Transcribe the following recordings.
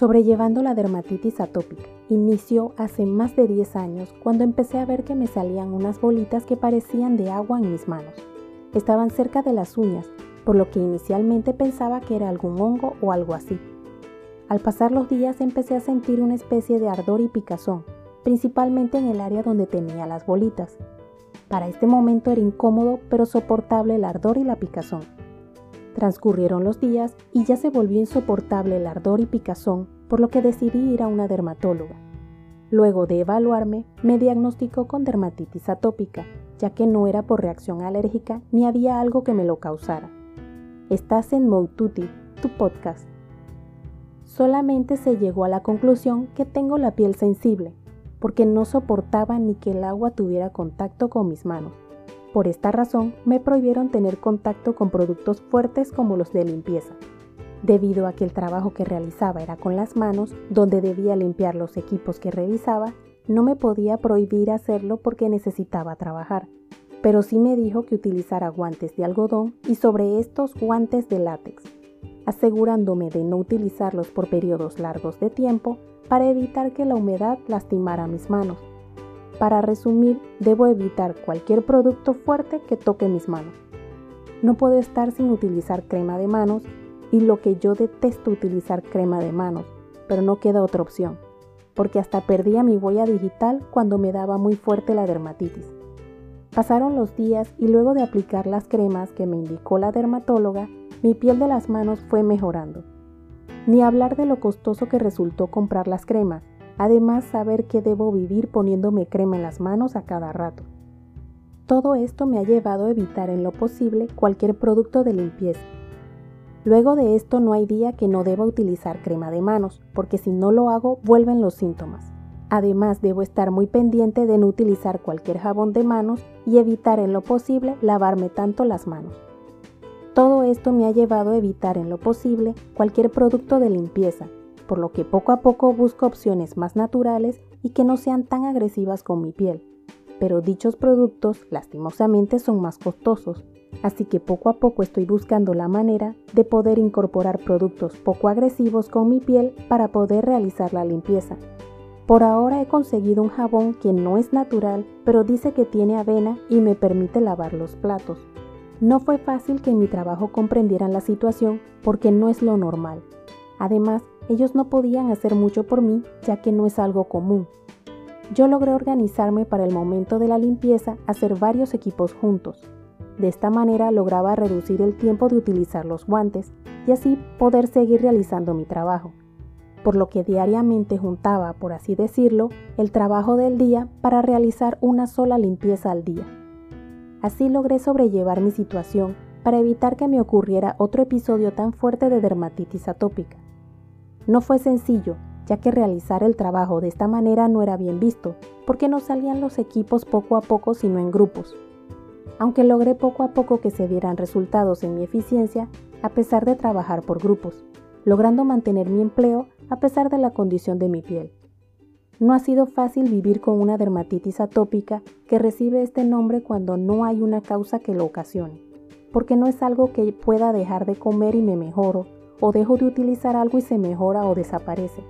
Sobrellevando la dermatitis atópica inició hace más de 10 años cuando empecé a ver que me salían unas bolitas que parecían de agua en mis manos. Estaban cerca de las uñas, por lo que inicialmente pensaba que era algún hongo o algo así. Al pasar los días empecé a sentir una especie de ardor y picazón, principalmente en el área donde tenía las bolitas. Para este momento era incómodo pero soportable el ardor y la picazón. Transcurrieron los días y ya se volvió insoportable el ardor y picazón, por lo que decidí ir a una dermatóloga. Luego de evaluarme, me diagnosticó con dermatitis atópica, ya que no era por reacción alérgica ni había algo que me lo causara. Estás en Moututi, tu podcast. Solamente se llegó a la conclusión que tengo la piel sensible, porque no soportaba ni que el agua tuviera contacto con mis manos. Por esta razón, me prohibieron tener contacto con productos fuertes como los de limpieza. Debido a que el trabajo que realizaba era con las manos, donde debía limpiar los equipos que revisaba, no me podía prohibir hacerlo porque necesitaba trabajar. Pero sí me dijo que utilizara guantes de algodón y sobre estos guantes de látex, asegurándome de no utilizarlos por periodos largos de tiempo para evitar que la humedad lastimara mis manos. Para resumir, debo evitar cualquier producto fuerte que toque mis manos. No puedo estar sin utilizar crema de manos y lo que yo detesto utilizar crema de manos, pero no queda otra opción, porque hasta perdía mi huella digital cuando me daba muy fuerte la dermatitis. Pasaron los días y luego de aplicar las cremas que me indicó la dermatóloga, mi piel de las manos fue mejorando. Ni hablar de lo costoso que resultó comprar las cremas, Además, saber que debo vivir poniéndome crema en las manos a cada rato. Todo esto me ha llevado a evitar en lo posible cualquier producto de limpieza. Luego de esto no hay día que no deba utilizar crema de manos, porque si no lo hago vuelven los síntomas. Además, debo estar muy pendiente de no utilizar cualquier jabón de manos y evitar en lo posible lavarme tanto las manos. Todo esto me ha llevado a evitar en lo posible cualquier producto de limpieza, por lo que poco a poco busco opciones más naturales y que no sean tan agresivas con mi piel. Pero dichos productos lastimosamente son más costosos, así que poco a poco estoy buscando la manera de poder incorporar productos poco agresivos con mi piel para poder realizar la limpieza. Por ahora he conseguido un jabón que no es natural, pero dice que tiene avena y me permite lavar los platos. No fue fácil que en mi trabajo comprendieran la situación porque no es lo normal. Además, ellos no podían hacer mucho por mí ya que no es algo común. Yo logré organizarme para el momento de la limpieza, hacer varios equipos juntos. De esta manera lograba reducir el tiempo de utilizar los guantes y así poder seguir realizando mi trabajo. Por lo que diariamente juntaba, por así decirlo, el trabajo del día para realizar una sola limpieza al día. Así logré sobrellevar mi situación para evitar que me ocurriera otro episodio tan fuerte de dermatitis atópica. No fue sencillo, ya que realizar el trabajo de esta manera no era bien visto, porque no salían los equipos poco a poco sino en grupos. Aunque logré poco a poco que se dieran resultados en mi eficiencia, a pesar de trabajar por grupos, logrando mantener mi empleo a pesar de la condición de mi piel. No ha sido fácil vivir con una dermatitis atópica que recibe este nombre cuando no hay una causa que lo ocasione, porque no es algo que pueda dejar de comer y me mejoro o dejo de utilizar algo y se mejora o desaparece.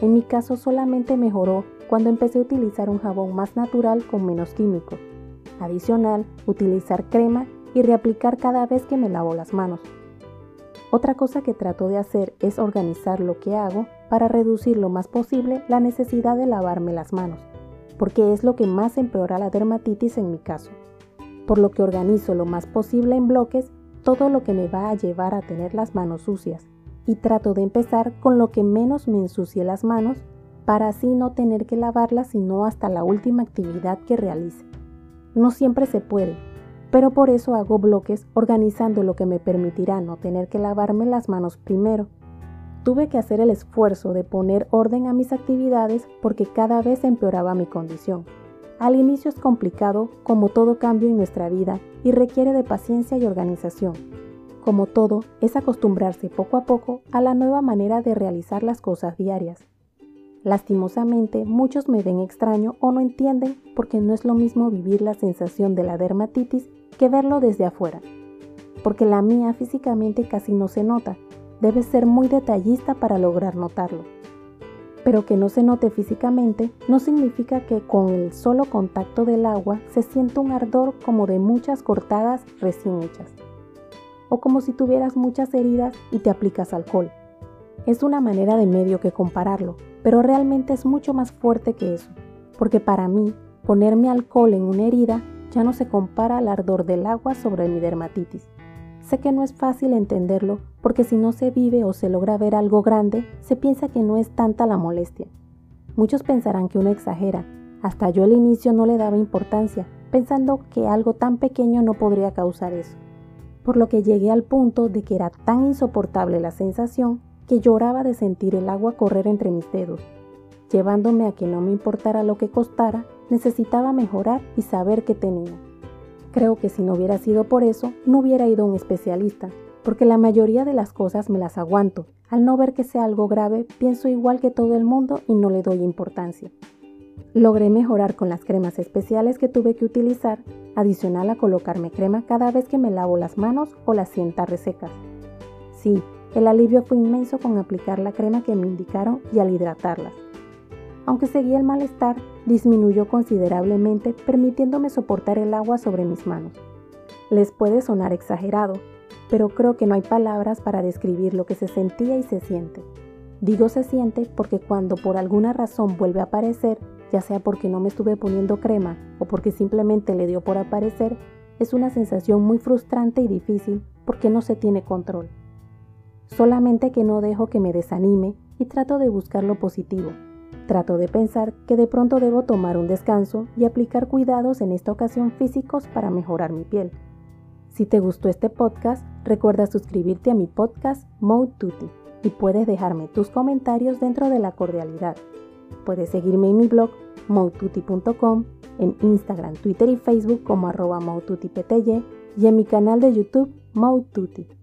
En mi caso solamente mejoró cuando empecé a utilizar un jabón más natural con menos químicos. Adicional, utilizar crema y reaplicar cada vez que me lavo las manos. Otra cosa que trato de hacer es organizar lo que hago para reducir lo más posible la necesidad de lavarme las manos, porque es lo que más empeora la dermatitis en mi caso. Por lo que organizo lo más posible en bloques todo lo que me va a llevar a tener las manos sucias y trato de empezar con lo que menos me ensucie las manos para así no tener que lavarlas sino hasta la última actividad que realice. No siempre se puede, pero por eso hago bloques organizando lo que me permitirá no tener que lavarme las manos primero. Tuve que hacer el esfuerzo de poner orden a mis actividades porque cada vez empeoraba mi condición. Al inicio es complicado, como todo cambio en nuestra vida, y requiere de paciencia y organización. Como todo, es acostumbrarse poco a poco a la nueva manera de realizar las cosas diarias. Lastimosamente, muchos me ven extraño o no entienden porque no es lo mismo vivir la sensación de la dermatitis que verlo desde afuera. Porque la mía físicamente casi no se nota, debes ser muy detallista para lograr notarlo. Pero que no se note físicamente no significa que con el solo contacto del agua se sienta un ardor como de muchas cortadas recién hechas, o como si tuvieras muchas heridas y te aplicas alcohol. Es una manera de medio que compararlo, pero realmente es mucho más fuerte que eso, porque para mí ponerme alcohol en una herida ya no se compara al ardor del agua sobre mi dermatitis. Sé que no es fácil entenderlo porque si no se vive o se logra ver algo grande, se piensa que no es tanta la molestia. Muchos pensarán que uno exagera. Hasta yo al inicio no le daba importancia, pensando que algo tan pequeño no podría causar eso. Por lo que llegué al punto de que era tan insoportable la sensación que lloraba de sentir el agua correr entre mis dedos. Llevándome a que no me importara lo que costara, necesitaba mejorar y saber qué tenía. Creo que si no hubiera sido por eso, no hubiera ido a un especialista, porque la mayoría de las cosas me las aguanto. Al no ver que sea algo grave, pienso igual que todo el mundo y no le doy importancia. Logré mejorar con las cremas especiales que tuve que utilizar, adicional a colocarme crema cada vez que me lavo las manos o las sienta resecas. Sí, el alivio fue inmenso con aplicar la crema que me indicaron y al hidratarlas. Aunque seguía el malestar, disminuyó considerablemente, permitiéndome soportar el agua sobre mis manos. Les puede sonar exagerado, pero creo que no hay palabras para describir lo que se sentía y se siente. Digo se siente porque cuando por alguna razón vuelve a aparecer, ya sea porque no me estuve poniendo crema o porque simplemente le dio por aparecer, es una sensación muy frustrante y difícil porque no se tiene control. Solamente que no dejo que me desanime y trato de buscar lo positivo, Trato de pensar que de pronto debo tomar un descanso y aplicar cuidados en esta ocasión físicos para mejorar mi piel. Si te gustó este podcast, recuerda suscribirte a mi podcast Mode y puedes dejarme tus comentarios dentro de la cordialidad. Puedes seguirme en mi blog modetutti.com, en Instagram, Twitter y Facebook como arroba y en mi canal de YouTube Mode